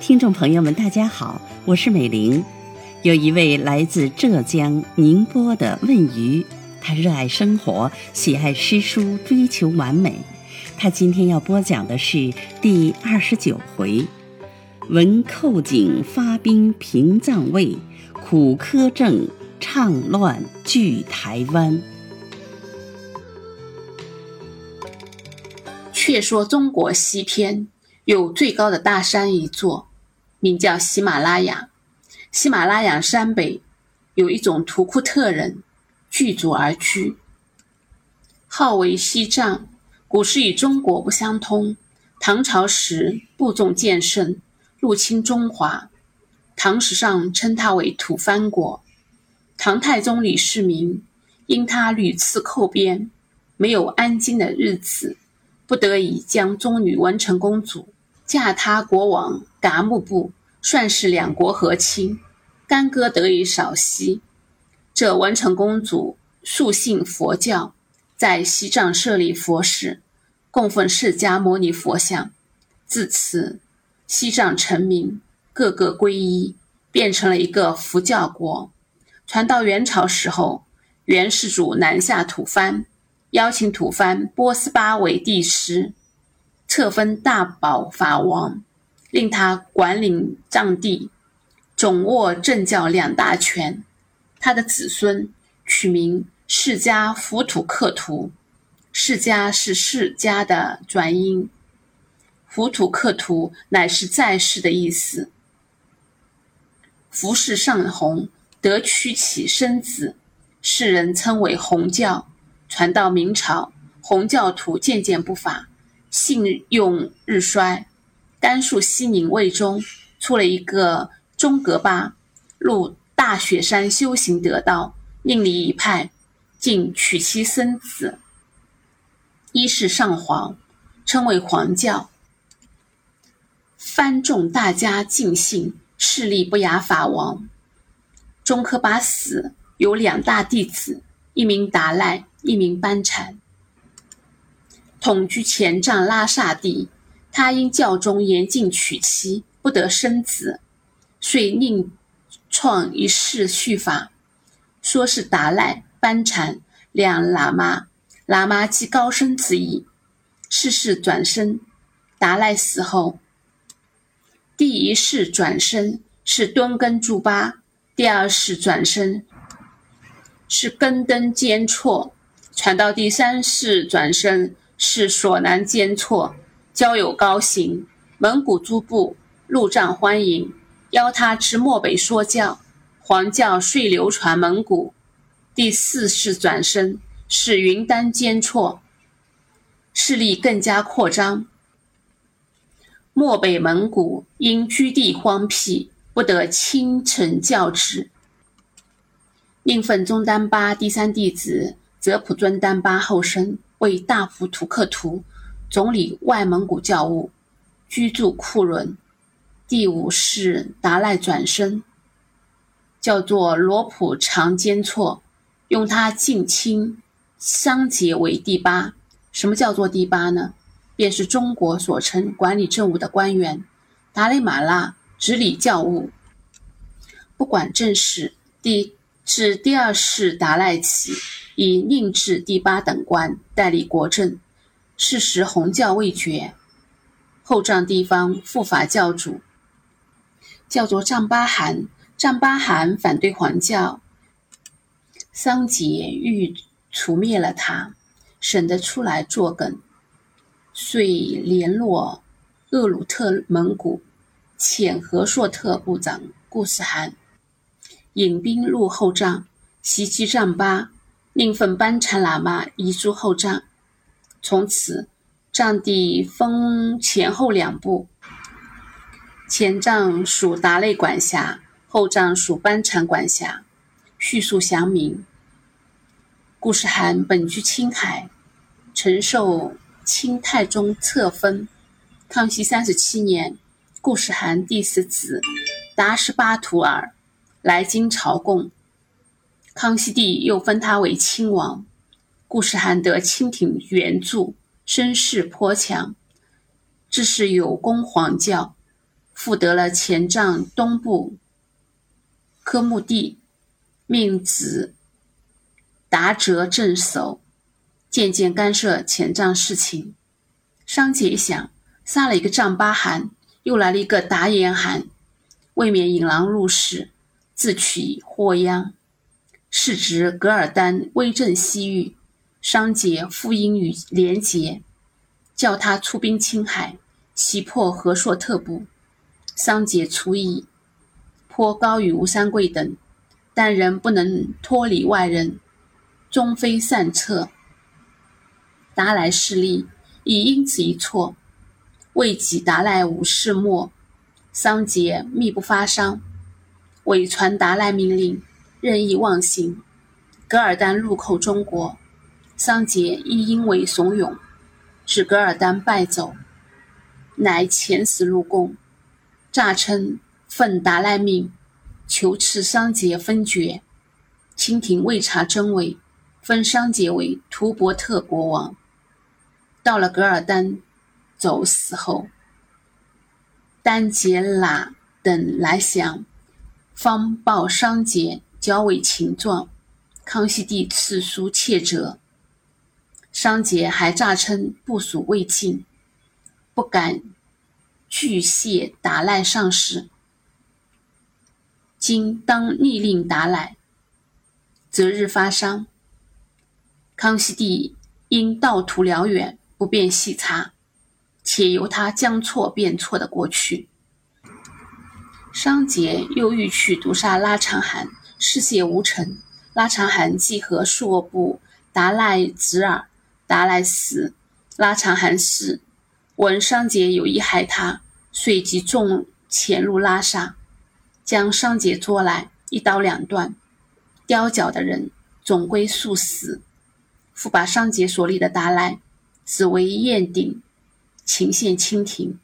听众朋友们，大家好，我是美玲。有一位来自浙江宁波的问鱼，他热爱生活，喜爱诗书，追求完美。他今天要播讲的是第二十九回：闻寇警发兵平藏卫，苦苛政倡乱据台湾。却说中国西天有最高的大山一座。名叫喜马拉雅，喜马拉雅山北有一种图库特人聚族而居，号为西藏。古时与中国不相通，唐朝时部众渐盛，入侵中华。唐史上称他为吐蕃国。唐太宗李世民因他屡次寇边，没有安静的日子，不得已将中女文成公主嫁他国王。噶木部算是两国和亲，干戈得以少息。这文成公主素信佛教，在西藏设立佛寺，供奉释迦牟尼佛像。自此，西藏臣民个个皈依，变成了一个佛教国。传到元朝时候，元世祖南下吐蕃，邀请吐蕃波斯巴为帝师，册封大宝法王。令他管理藏地，总握政教两大权。他的子孙取名释迦浮土克图，释迦是释迦的转音，浮土克图乃是在世的意思。服世上弘，得屈起生子，世人称为弘教。传到明朝，红教徒渐渐不法，信用日衰。甘肃西宁卫中出了一个钟格巴，入大雪山修行得道，另立一派，竟娶妻生子，一世上皇，称为皇教。藩众大家尽信，势力不亚法王。钟科巴死，有两大弟子，一名达赖，一名班禅，统居前藏拉萨地。他因教中严禁娶妻，不得生子，遂另创一世续法，说是达赖、班禅两喇嘛，喇嘛即高僧之意。世世转生，达赖死后，第一世转生是敦根柱巴，第二世转生是根登坚措，传到第三世转生是索南坚错。交友高行，蒙古诸部入藏欢迎，邀他至漠北说教，黄教遂流传蒙古。第四世转生是云丹坚错，势力更加扩张。漠北蒙古因居地荒僻，不得亲承教职，宁奉中丹巴第三弟子泽普尊丹巴后生为大福图克图。总理外蒙古教务，居住库伦。第五世达赖转生，叫做罗普长坚措，用他近亲相结为第八。什么叫做第八呢？便是中国所称管理政务的官员。达赖马拉执理教务，不管政事。第至第二世达赖起，以宁至第八等官代理国政。是时红教未绝，后藏地方护法教主叫做藏巴汗。藏巴汗反对黄教，桑杰欲除灭了他，省得出来作梗，遂联络厄鲁特蒙古遣和硕特部长固始汗，引兵入后藏，袭击藏巴，令奉班禅喇嘛移驻后藏。从此，藏地分前后两部，前藏属达赖管辖，后藏属班禅管辖。叙述详明。顾世罕本居青海，承受清太宗册封。康熙三十七年，顾世罕第四子达什巴图尔来京朝贡，康熙帝又封他为亲王。故事罕得清廷援助，声势颇强，致使有功皇教，复得了前帐东部科目地，命子达哲镇守，渐渐干涉前帐事情。商杰一想，杀了一个丈八汗，又来了一个达延汗，未免引狼入室，自取祸殃。是值噶尔丹威震西域，商杰复因与连结，叫他出兵青海，袭破和硕特部。商杰出意，颇高于吴三桂等，但仍不能脱离外人，终非善策。达来势力亦因此一挫，未及达赖无事末，桑杰密不发丧，伪传达赖命令。任意妄行，噶尔丹入寇中国，桑杰亦因为怂恿，使噶尔丹败走，乃遣使入贡，诈称奉达赖命，求赐桑杰封爵。清廷未查真伪，封桑杰为图伯特国王。到了噶尔丹走死后，丹杰喇等来降，方报桑杰。交尾情状，康熙帝赐书切折。商杰还诈称部属未尽，不敢拒谢达赖上使。今当逆令达赖，择日发丧。康熙帝因道途辽远，不便细查，且由他将错便错的过去。商杰又欲去毒杀拉长汗。事谢无尘，拉长汗即和硕布达赖侄儿达赖死，拉长汗死，闻商杰有意害他，遂即众潜入拉萨，将商杰捉来，一刀两断，雕脚的人总归速死。复把商杰所立的达赖子为燕鼎，请献清廷，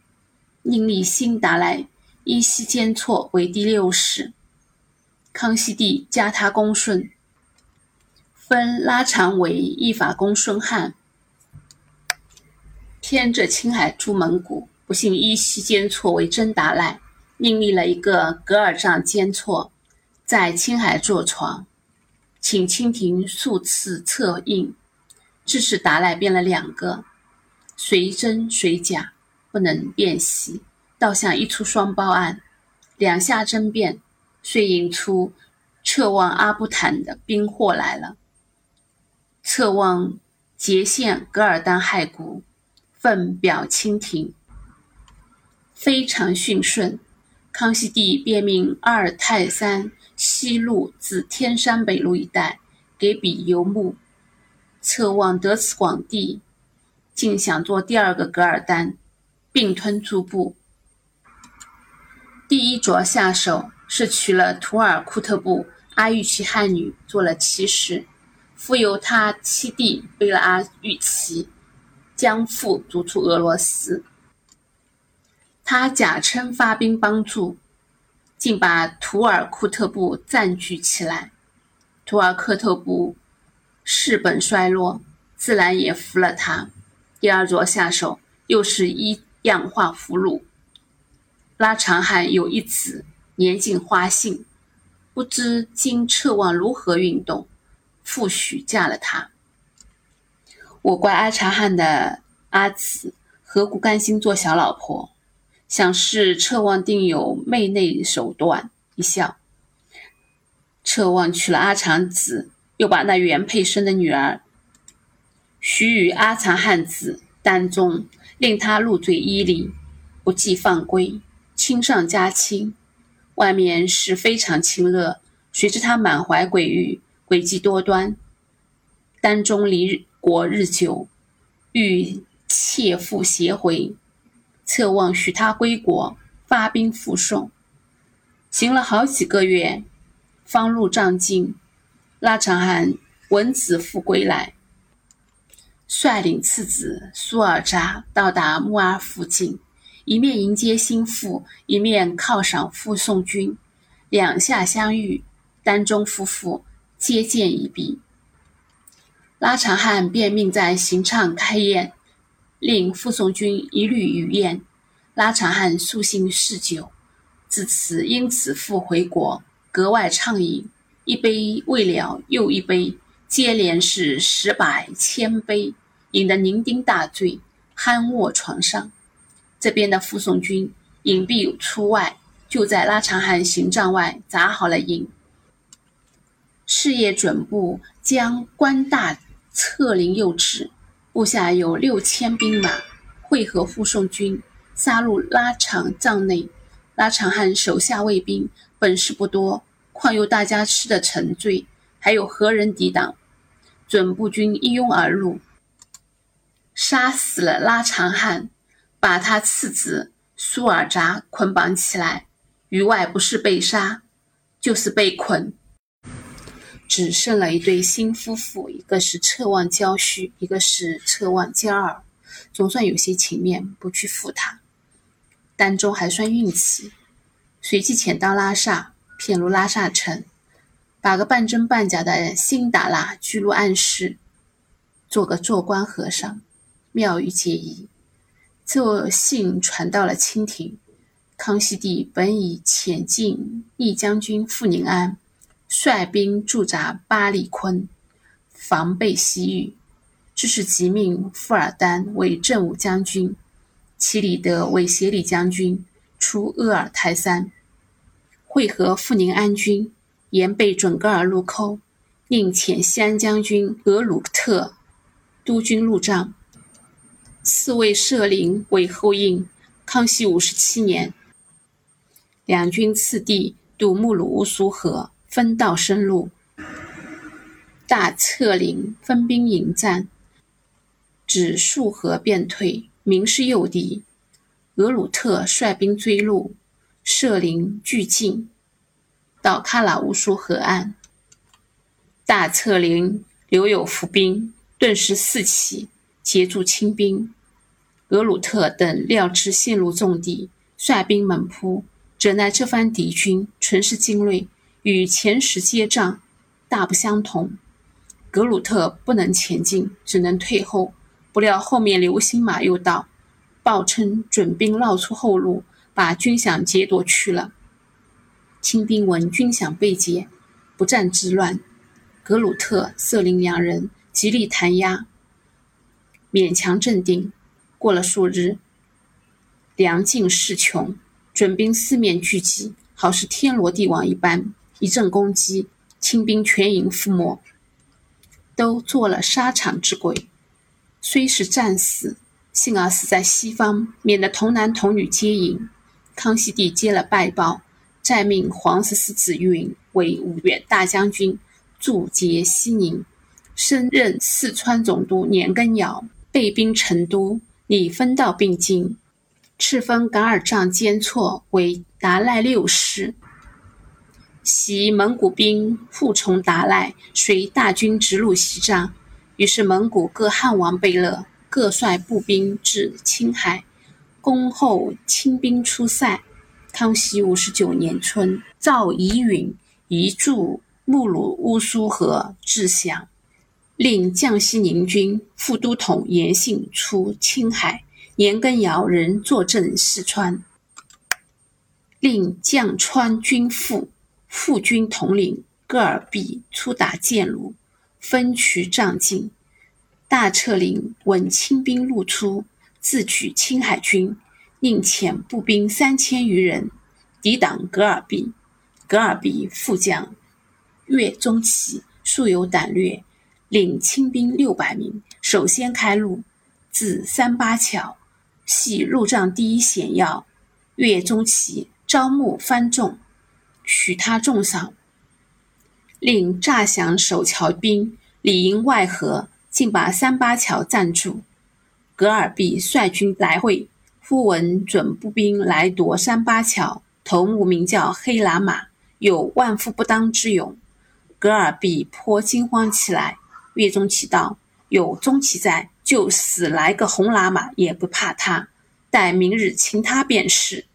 另立新达赖依稀间错为第六使。康熙帝加他恭顺，封拉长为一法公孙汉。偏着青海出蒙古，不幸依稀奸错为真达赖，另立了一个噶尔藏奸错，在青海坐床，请清廷数次策应，致使达赖变了两个，谁真谁假，不能辨析，倒像一出双胞案，两下争辩。遂引出撤望阿布坦的兵祸来了。策望节县噶尔丹害谷，奉表清廷，非常迅顺。康熙帝便命阿尔泰山西路至天山北路一带给笔游牧。策望得此广地，竟想做第二个噶尔丹，并吞诸部。第一着下手。是娶了图尔库特部阿育齐汉女做了妻室，复由他七弟贝拉阿育齐，将父逐出俄罗斯。他假称发兵帮助，竟把图尔库特部占据起来。图尔克特部势本衰落，自然也服了他。第二着下手，又是一样化俘虏。拉长汗有一子。年近花信，不知今彻望如何运动，复许嫁了他。我怪阿察汗的阿姊何故甘心做小老婆？想是彻望定有媚内手段。一笑，彻望娶了阿长子，又把那原配生的女儿许与阿长汉子丹中，令他入赘伊犁，不计放归，亲上加亲。外面是非常亲热，谁知他满怀诡欲，诡计多端。丹中离国日久，欲妾妇携回，侧望许他归国，发兵复送。行了好几个月，方入帐境，拉长汗闻子复归来，率领次子苏尔扎到达木阿附近。一面迎接心腹，一面犒赏傅送军，两下相遇，丹中夫妇接见一毕。拉长汉便命在行唱开宴，令傅送军一律与宴。拉长汉素性嗜酒，自此因此复回国，格外畅饮，一杯未了又一杯，接连是十百千杯，饮得酩酊大醉，酣卧床上。这边的护送军隐蔽出外，就在拉长汉行帐外扎好了营。事业准部将官大策凌诱止，部下有六千兵马，会合护送军。杀入拉长帐内，拉长汉手下卫兵本事不多，况又大家吃得沉醉，还有何人抵挡？准部军一拥而入，杀死了拉长汉，把他次子苏尔扎捆绑起来，于外不是被杀，就是被捆，只剩了一对新夫妇，一个是侧望娇婿，一个是侧望娇儿，总算有些情面，不去负他。丹中还算运气，随即潜到拉萨，骗入拉萨城，把个半真半假的辛达拉拘入暗室，做个做官和尚，妙语皆宜。这信传到了清廷，康熙帝本已遣进义将军傅宁安，率兵驻扎巴里坤，防备西域，致是即命富尔丹为正武将军。齐里德为协理将军，出鄂尔泰山，会合富宁安军，沿贝准噶尔路口，另遣西安将军额鲁特督军入帐。四位摄灵为后应。康熙五十七年，两军次第渡木鲁乌苏河，分道深入。大策凌分兵迎战，只数河便退。明是诱敌，额鲁特率兵追入，射灵俱进，到喀喇乌苏河岸。大策凌留有伏兵，顿时四起，截住清兵。格鲁特等料知陷入重敌，率兵猛扑，怎奈这番敌军纯是精锐，与前时接仗大不相同。格鲁特不能前进，只能退后。不料后面流星马又到，报称准兵绕出后路，把军饷劫夺去了。清兵闻军饷被劫，不战之乱。格鲁特、瑟林两人极力弹压，勉强镇定。过了数日，粮尽势穷，准兵四面聚集，好似天罗地网一般，一阵攻击，清兵全营覆没，都做了沙场之鬼。虽是战死，幸而死在西方，免得童男童女皆迎。康熙帝接了拜报，再命皇十四子允为五岳大将军，驻节西宁，升任四川总督年羹尧，备兵成都，拟分道并进。敕封噶尔藏监错为达赖六师。袭蒙古兵护从达赖，随大军直入西藏。于是，蒙古各汉王贝勒各率步兵至青海，恭候清兵出塞。康熙五十九年春，诏遗允移驻木鲁乌苏河至降，令降西宁军副都统严信出青海，年羹尧仍坐镇四川，令降川军副副军统领戈尔毕出打建鲁。分渠仗进，大策凌闻清兵入出，自取青海军，令遣步兵三千余人抵挡格尔毕。格尔毕副将岳钟琪素有胆略，领清兵六百名，首先开路，自三八桥，系入帐第一险要。岳钟琪招募番众，许他重赏。令诈降守桥兵，里应外合，竟把三八桥占住。格尔必率军来会，忽闻准步兵来夺三八桥，头目名叫黑喇嘛，有万夫不当之勇。格尔必颇惊慌起来。岳钟琪道：“有钟琪在，就死来个红喇嘛也不怕他。待明日擒他便是。”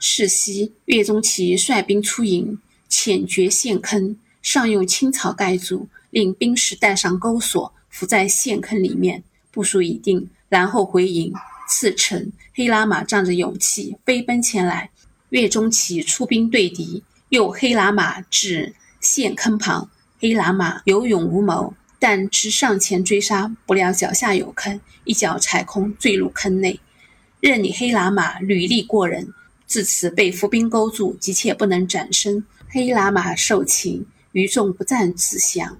是夕，岳钟琪率兵出营。浅掘陷坑，上用青草盖住，令兵士带上钩索，伏在陷坑里面，部署已定，然后回营。次晨，黑喇嘛仗着勇气飞奔前来，岳钟琪出兵对敌，诱黑喇嘛至陷坑旁。黑喇嘛有勇无谋，但只上前追杀，不料脚下有坑，一脚踩空，坠入坑内。任你黑喇嘛履历过人，自此被伏兵勾住，急切不能转身。黑喇嘛受擒，余众不战自降。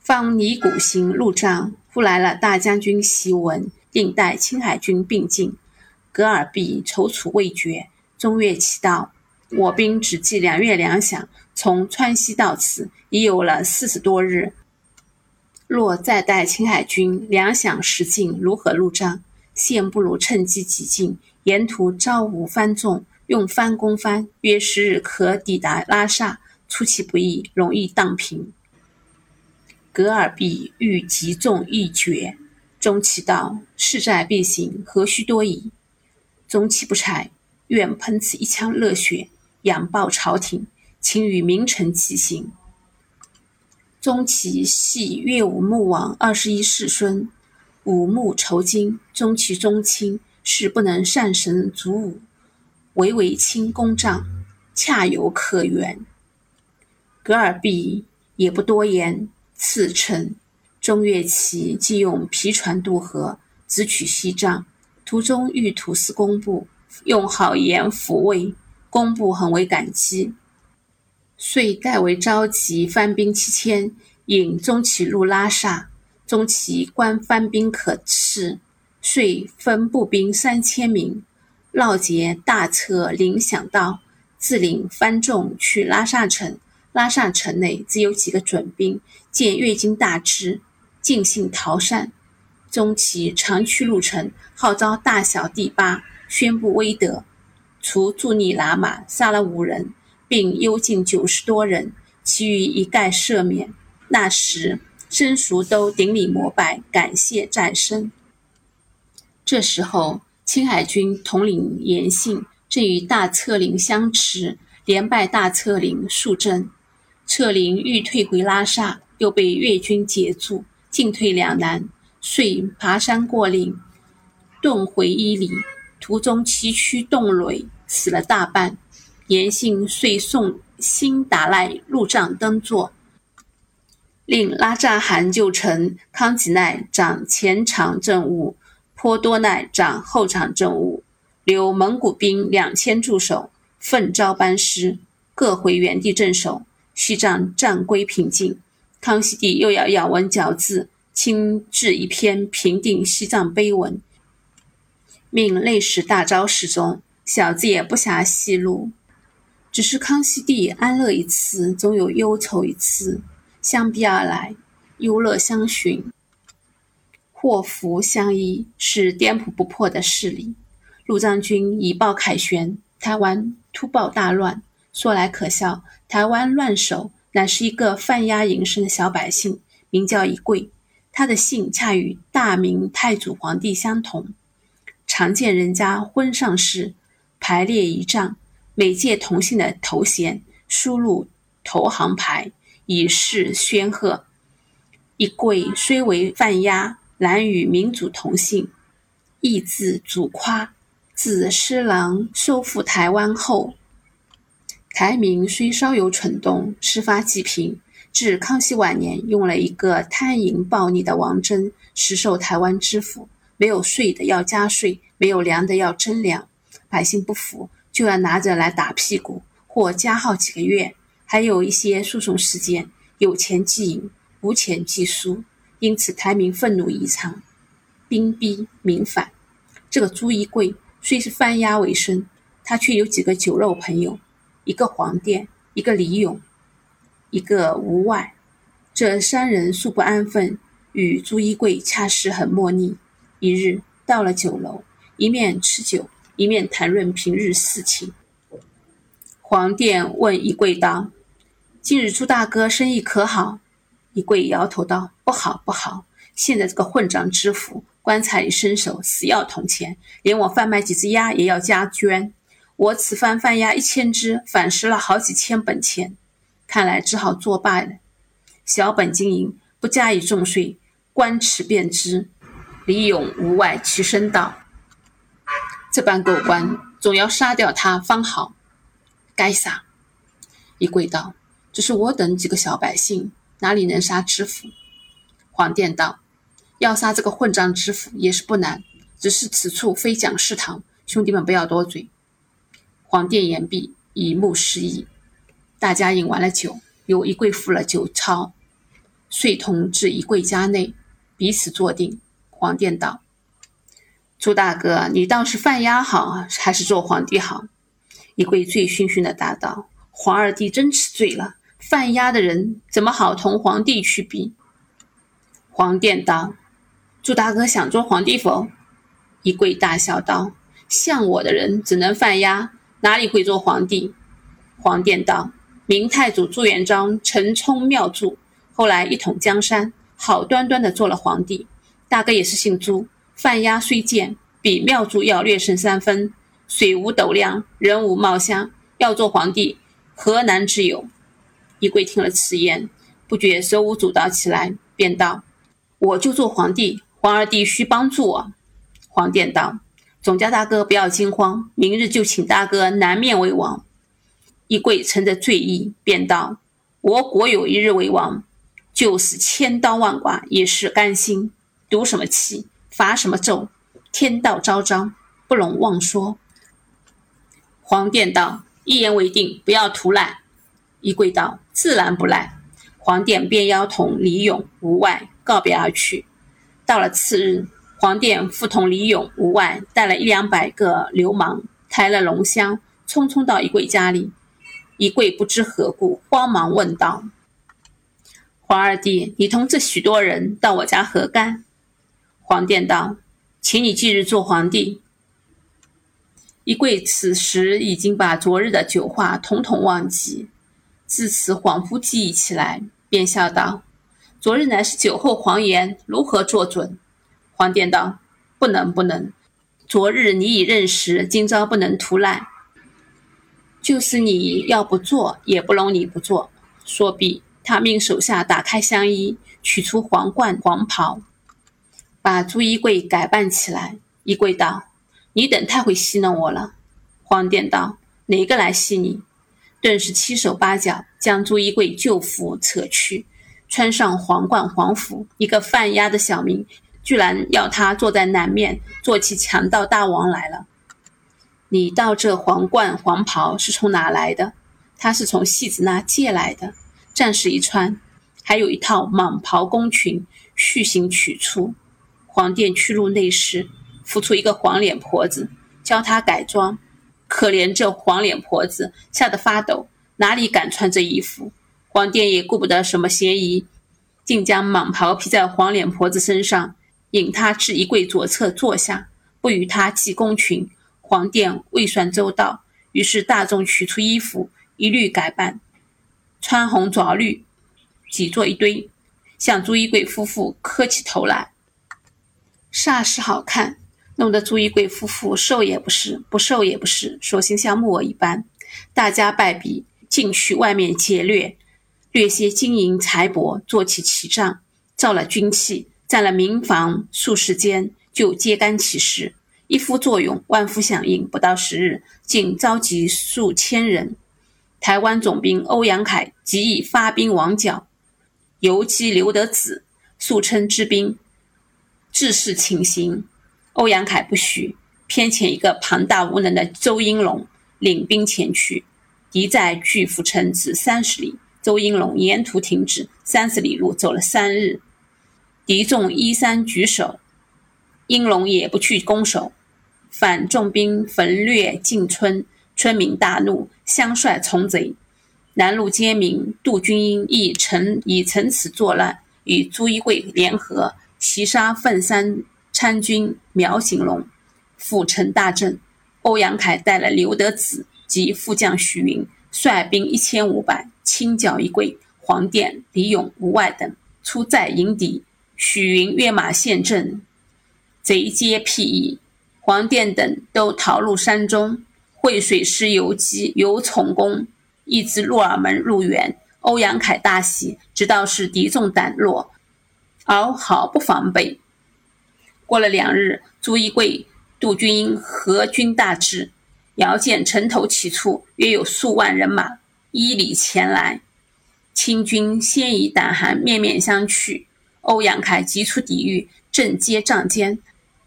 方尼古行入帐，呼来了大将军檄文，令带青海军并进。格尔必踌躇未决。中岳祈道：“我兵只计两月粮饷，从川西到此已有了四十多日。若再带青海军，粮饷食尽，如何入帐？现不如趁机急进，沿途招无番众，用番攻番，约十日可抵达拉萨。出其不意，容易荡平。”格尔必欲急众一决，钟启道：“势在必行，何须多疑？”钟启不才，愿喷此一腔热血，仰报朝廷，请与名臣齐行。钟启系岳武穆王二十一世孙，武穆仇金，钟其宗亲，是不能善神祖武，唯为亲公帐，恰有可原。格尔毕也不多言。次称，中岳齐即用皮船渡河，直取西藏。途中遇土司工部，用好言抚慰，工部很为感激，遂代为召集番兵七千，引中起入拉萨。中起观番兵可恃，遂分步兵三千名，绕劫大策铃响道，自领番众去拉萨城。拉萨城内只有几个准兵，见越军大至，尽兴逃散。中其长驱入城，号召大小第八，宣布威德，除助逆喇嘛杀了五人，并幽禁九十多人，其余一概赦免。那时僧俗都顶礼膜拜，感谢战生。这时候，青海军统领严信正与大策领相持，连败大策领数阵。策林欲退回拉萨，又被越军截住，进退两难，遂爬山过岭，遁回伊犁。途中崎岖冻垒，死了大半。严信遂送辛达赖入帐登座，令拉扎汗就臣康吉奈掌前场政务，颇多奈掌后场政务，留蒙古兵两千驻守，奋招班师，各回原地镇守。西藏战归平静，康熙帝又要咬文嚼字，亲制一篇平定西藏碑文，命内史大昭示中，小字也不暇细录。只是康熙帝安乐一次，总有忧愁一次，相逼而来，忧乐相循，祸福相依，是颠扑不破的势力。陆藏军以报凯旋，台湾突爆大乱。说来可笑，台湾乱首乃是一个贩鸦营生的小百姓，名叫一贵。他的姓恰与大明太祖皇帝相同。常见人家婚丧事排列仪仗，每届同姓的头衔输入头行牌，以示宣贺。一贵虽为贩鸭，然与民族同姓，亦字祖夸。自施琅收复台湾后。台民虽稍有蠢动，事发济贫。至康熙晚年，用了一个贪淫暴逆的王真，实受台湾知府，没有税的要加税，没有粮的要征粮，百姓不服就要拿着来打屁股，或加号几个月。还有一些诉讼事件，有钱即赢，无钱即输，因此台民愤怒异常，兵逼民反。这个朱一贵虽是贩鸦为生，他却有几个酒肉朋友。一个黄殿，一个李勇，一个吴外，这三人素不安分，与朱一贵恰是很莫逆。一日到了酒楼，一面吃酒，一面谈论平日事情。黄殿问一贵道：“今日朱大哥生意可好？”一贵摇头道：“不好，不好。现在这个混账知府，棺材里伸手，死要铜钱，连我贩卖几只鸭也要加捐。”我此番贩鸭一千只，反失了好几千本钱，看来只好作罢了。小本经营，不加以重税，官尺便知。李勇无外其身道：“这般狗官，总要杀掉他方好。”该杀。一跪道：“只是我等几个小百姓，哪里能杀知府？”黄殿道：“要杀这个混账知府也是不难，只是此处非讲师堂，兄弟们不要多嘴。”黄殿言毕，以目示意。大家饮完了酒，由一柜付了酒钞，遂同至一柜家内，彼此坐定。黄殿道：“朱大哥，你倒是犯押好，还是做皇帝好？”一柜醉醺醺的答道：“皇二弟真吃醉了，犯押的人怎么好同皇帝去比？”黄殿道：“朱大哥想做皇帝否？”一柜大笑道：“像我的人只能犯押，哪里会做皇帝？”黄殿道。明太祖朱元璋陈冲庙祝，后来一统江山，好端端的做了皇帝。大哥也是姓朱，犯押虽贱，比庙祝要略胜三分。水无斗量，人无貌相，要做皇帝，何难之有？一贵听了此言，不觉手舞足蹈起来，便道：“我就做皇帝，皇二弟需帮助我。”黄殿道：“总家大哥不要惊慌，明日就请大哥南面为王。”一贵乘着醉意，便道：“我国有一日为王，就是千刀万剐也是甘心。赌什么气，罚什么咒，天道昭彰，不容妄说。”黄殿道：“一言为定，不要图赖。”一贵道：“自然不赖。”黄殿便邀同李勇、吴外告别而去。到了次日，黄殿复同李勇、吴外带了一两百个流氓，抬了龙箱，匆匆到一贵家里。一贵不知何故，慌忙问道：“黄二弟，你同这许多人到我家何干？”皇殿道：“请你即日做皇帝。”一贵此时已经把昨日的酒话统统忘记，自此恍惚记忆起来，便笑道：“昨日乃是酒后狂言，如何作准？”皇殿道：“不能，不能。昨日你已认识，今朝不能图赖。”就是你要不做，也不容你不做。说毕，他命手下打开香衣，取出皇冠、黄袍，把朱衣柜改扮起来。衣柜道：“你等太会戏弄我了。”黄殿道：“哪个来戏你？”顿时七手八脚将朱衣柜旧服扯去，穿上皇冠、皇服。一个犯押的小民，居然要他坐在南面，做起强盗大王来了。你道这皇冠黄袍是从哪来的？他是从戏子那借来的，暂时一穿。还有一套蟒袍宫裙，续行取出。皇殿去入内室，扶出一个黄脸婆子，教她改装。可怜这黄脸婆子吓得发抖，哪里敢穿这衣服？皇殿也顾不得什么嫌疑，竟将蟒袍披在黄脸婆子身上，引她至衣柜左侧坐下，不与她系宫裙。皇殿未算周到，于是大众取出衣服，一律改扮，穿红着绿，挤作一堆，向朱衣贵夫妇磕起头来，煞是好看，弄得朱一贵夫妇瘦也不是，不瘦也不是，索性像木偶一般。大家败笔，进去外面劫掠，掠些金银财帛，做起旗仗，造了军器，占了民房，数十间，就揭竿起事。一夫作用，万夫响应，不到十日，竟召集数千人。台湾总兵欧阳凯即以发兵王角，游击刘德子，素称知兵，致仕请行。欧阳凯不许，偏遣一个庞大无能的周英龙领兵前去。敌在巨福城只三十里，周英龙沿途停止，三十里路走了三日，敌众依山举守。英龙也不去攻守，反重兵焚掠进村，村民大怒，相率从贼。南路奸民杜君英亦曾以乘此作乱，与朱一贵联合齐杀凤山参军苗行龙，府城大震。欧阳凯带了刘德子及副将许云，率兵一千五百，清剿一贵、黄殿、李勇、吴外等，出寨迎敌。许云跃马陷阵。贼皆辟易，黄殿等都逃入山中。惠水师游击由从公，一支鹿耳门入园。欧阳凯大喜，知道是敌众胆弱，而毫不防备。过了两日，朱一贵、杜军英合军大至，遥见城头起处，约有数万人马依礼前来。清军先以胆寒，面面相觑。欧阳凯急出抵御，正接帐间，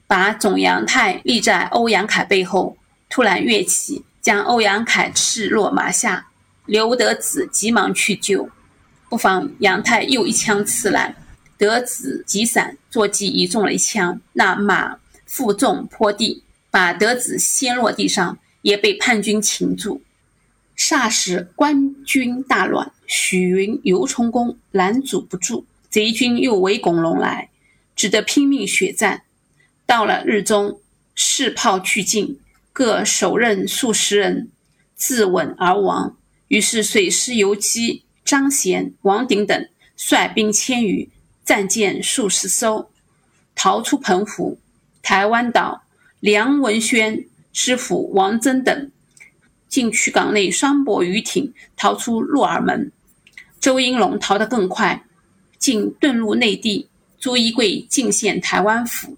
把总杨泰立在欧阳凯背后，突然跃起，将欧阳凯刺落马下。刘德子急忙去救，不妨杨泰又一枪刺来，德子急闪，坐骑已中了一枪，那马负重坡地，把德子掀落地上，也被叛军擒住。霎时官军大乱，许云、游冲锋拦阻不住，贼军又围拱龙来，只得拼命血战。到了日中，士炮俱尽，各手刃数十人，自刎而亡。于是水师游击张贤、王鼎等率兵千余，战舰数十艘，逃出澎湖、台湾岛。梁文轩师傅王真等。进去港内双泊渔艇，逃出鹿耳门。周英龙逃得更快，竟遁入内地。朱一贵进献台湾府，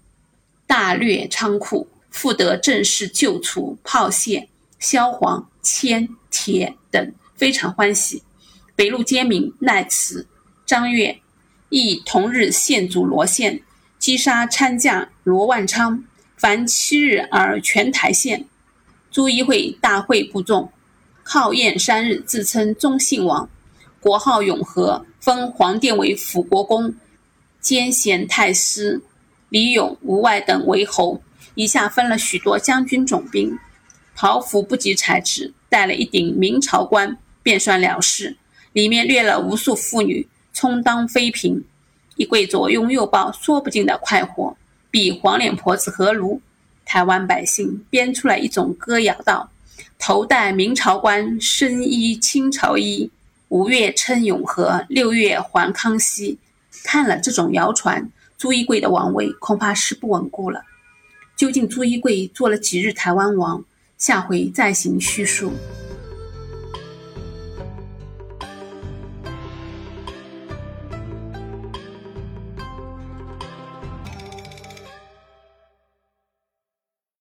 大掠仓库，复得正式救出炮械、萧煌、铅、铁等，非常欢喜。北路奸民赖慈、张悦亦同日献主罗县，击杀参将罗万昌，凡七日而全台县。朱一会大会不重，靠宴三日，自称忠信王，国号永和，封黄殿为辅国公，兼衔太师，李勇、吴外等为侯，一下分了许多将军总兵，袍服不及才智，戴了一顶明朝冠，便算了事。里面掠了无数妇女，充当妃嫔，一贵左拥右抱，说不尽的快活，比黄脸婆子何如？台湾百姓编出来一种歌谣道：“头戴明朝冠，身衣清朝衣。五月称永和，六月还康熙。”看了这种谣传，朱一贵的王位恐怕是不稳固了。究竟朱一贵做了几日台湾王？下回再行叙述。